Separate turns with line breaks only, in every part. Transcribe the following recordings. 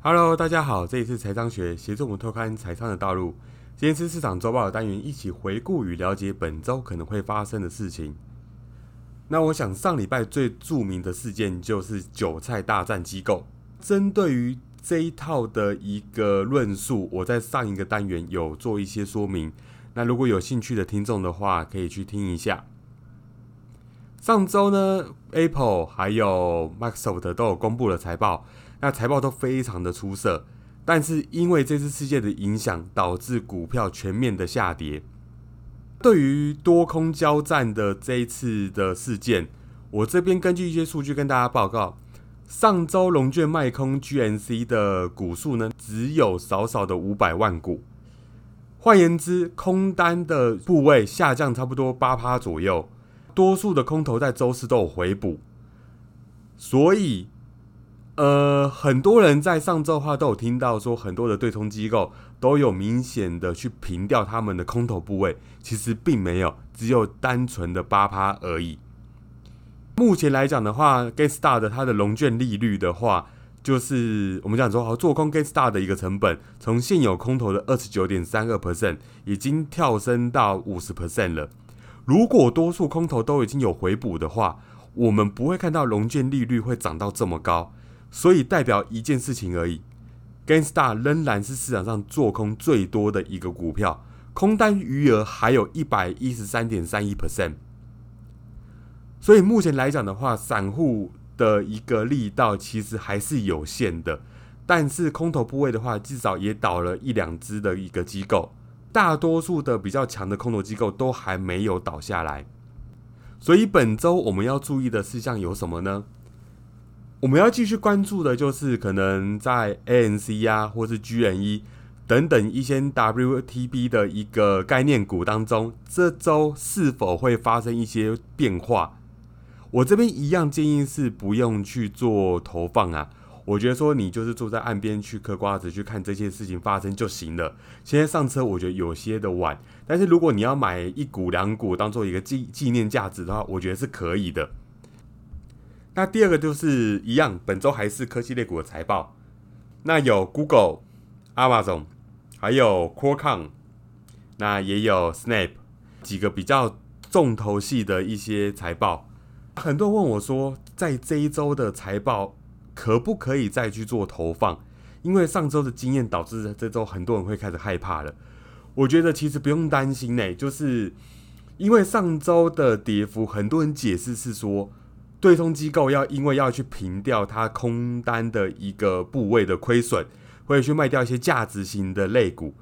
Hello，大家好，这里是财商学，协助我们拓宽财商的道路。今天是市场周报的单元，一起回顾与了解本周可能会发生的事情。那我想上礼拜最著名的事件就是韭菜大战机构。针对于这一套的一个论述，我在上一个单元有做一些说明。那如果有兴趣的听众的话，可以去听一下。上周呢，Apple 还有 Microsoft 都有公布了财报，那财报都非常的出色。但是因为这次事件的影响，导致股票全面的下跌。对于多空交战的这一次的事件，我这边根据一些数据跟大家报告，上周龙卷卖空 GNC 的股数呢，只有少少的五百万股。换言之，空单的部位下降差不多八趴左右。多数的空头在周四都有回补，所以，呃，很多人在上周的话都有听到说，很多的对冲机构都有明显的去平掉他们的空头部位，其实并没有，只有单纯的八趴而已。目前来讲的话，Get Star 的它的龙卷利率的话，就是我们讲说，好做空 Get Star 的一个成本，从现有空头的二十九点三二 percent 已经跳升到五十 percent 了。如果多数空头都已经有回补的话，我们不会看到龙券利率会涨到这么高，所以代表一件事情而已，Gainstar 仍然是市场上做空最多的一个股票，空单余额还有一百一十三点三一 percent，所以目前来讲的话，散户的一个力道其实还是有限的，但是空头部位的话，至少也倒了一两只的一个机构。大多数的比较强的空头机构都还没有倒下来，所以本周我们要注意的事项有什么呢？我们要继续关注的就是可能在 ANC 呀，或是 GNE 等等一些 WTB 的一个概念股当中，这周是否会发生一些变化？我这边一样建议是不用去做投放啊。我觉得说你就是坐在岸边去嗑瓜子，去看这些事情发生就行了。现在上车，我觉得有些的晚。但是如果你要买一股两股当做一个纪纪念价值的话，我觉得是可以的。那第二个就是一样，本周还是科技类股的财报。那有 Google、Amazon，还有 Qualcomm，那也有 Snap 几个比较重头戏的一些财报。很多人问我说，在这一周的财报。可不可以再去做投放？因为上周的经验导致这周很多人会开始害怕了。我觉得其实不用担心呢，就是因为上周的跌幅，很多人解释是说，对冲机构要因为要去平掉它空单的一个部位的亏损，会去卖掉一些价值型的类股。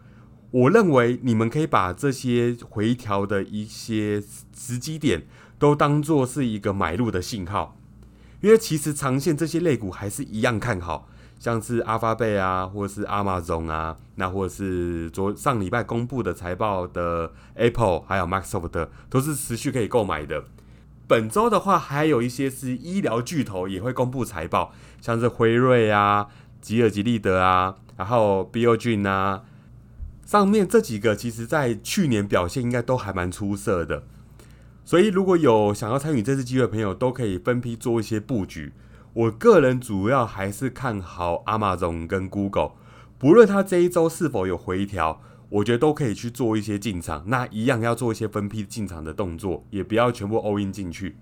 我认为你们可以把这些回调的一些时机点都当做是一个买入的信号。因为其实长线这些类股还是一样看好，像是阿发贝啊，或是阿玛总啊，那或是昨上礼拜公布的财报的 Apple，还有 Microsoft 都是持续可以购买的。本周的话，还有一些是医疗巨头也会公布财报，像是辉瑞啊、吉尔吉利德啊，然后 Biogen 啊，上面这几个其实在去年表现应该都还蛮出色的。所以，如果有想要参与这次机会的朋友，都可以分批做一些布局。我个人主要还是看好 Amazon 跟 Google，不论它这一周是否有回调，我觉得都可以去做一些进场。那一样要做一些分批进场的动作，也不要全部 all in 进去。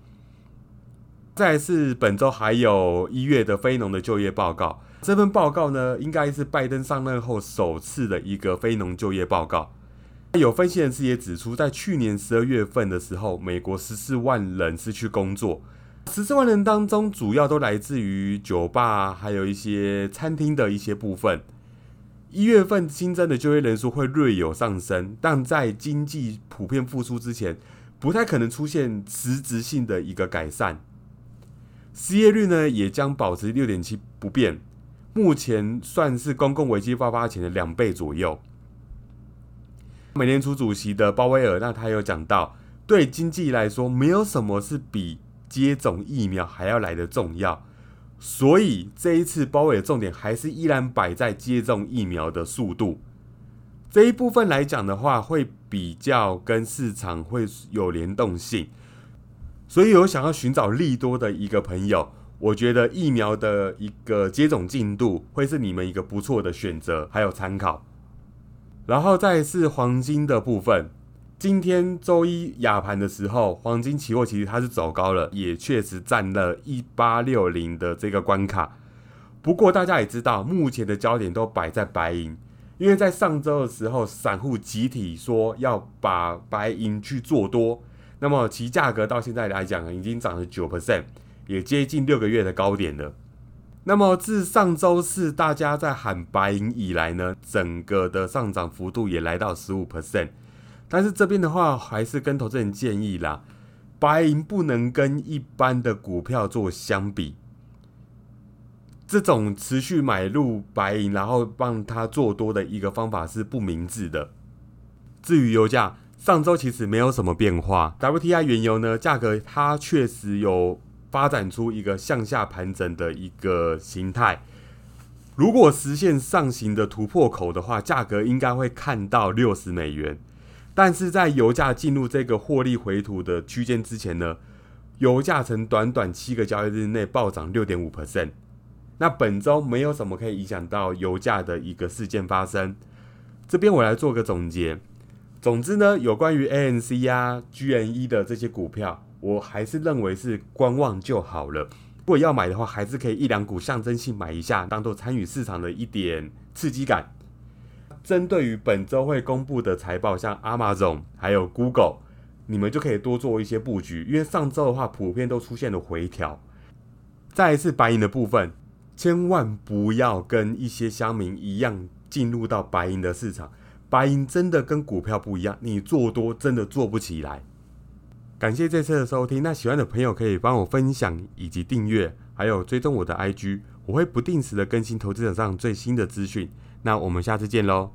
再是本周还有一月的非农的就业报告，这份报告呢，应该是拜登上任后首次的一个非农就业报告。有分析人士也指出，在去年十二月份的时候，美国十四万人失去工作，十四万人当中，主要都来自于酒吧，还有一些餐厅的一些部分。一月份新增的就业人数会略有上升，但在经济普遍复苏之前，不太可能出现实质性的一个改善。失业率呢，也将保持六点七不变，目前算是公共危机爆发前的两倍左右。美联储主席的鲍威尔，那他有讲到，对经济来说，没有什么是比接种疫苗还要来的重要。所以这一次包围的重点还是依然摆在接种疫苗的速度这一部分来讲的话，会比较跟市场会有联动性。所以有想要寻找利多的一个朋友，我觉得疫苗的一个接种进度会是你们一个不错的选择，还有参考。然后再是黄金的部分，今天周一亚盘的时候，黄金期货其实它是走高了，也确实占了一八六零的这个关卡。不过大家也知道，目前的焦点都摆在白银，因为在上周的时候，散户集体说要把白银去做多，那么其价格到现在来讲已经涨了九 percent。也接近六个月的高点了。那么自上周四大家在喊白银以来呢，整个的上涨幅度也来到十五 percent。但是这边的话，还是跟投资人建议啦，白银不能跟一般的股票做相比。这种持续买入白银，然后帮它做多的一个方法是不明智的。至于油价，上周其实没有什么变化。WTI 原油呢，价格它确实有。发展出一个向下盘整的一个形态，如果实现上行的突破口的话，价格应该会看到六十美元。但是在油价进入这个获利回吐的区间之前呢，油价曾短短七个交易日内暴涨六点五 percent。那本周没有什么可以影响到油价的一个事件发生。这边我来做个总结。总之呢，有关于 ANC 啊、GNE 的这些股票。我还是认为是观望就好了。如果要买的话，还是可以一两股象征性买一下，当做参与市场的一点刺激感。针对于本周会公布的财报，像 Amazon 还有 Google，你们就可以多做一些布局。因为上周的话，普遍都出现了回调。再一次白银的部分，千万不要跟一些乡民一样进入到白银的市场。白银真的跟股票不一样，你做多真的做不起来。感谢这次的收听，那喜欢的朋友可以帮我分享以及订阅，还有追踪我的 IG，我会不定时的更新投资者上最新的资讯。那我们下次见喽。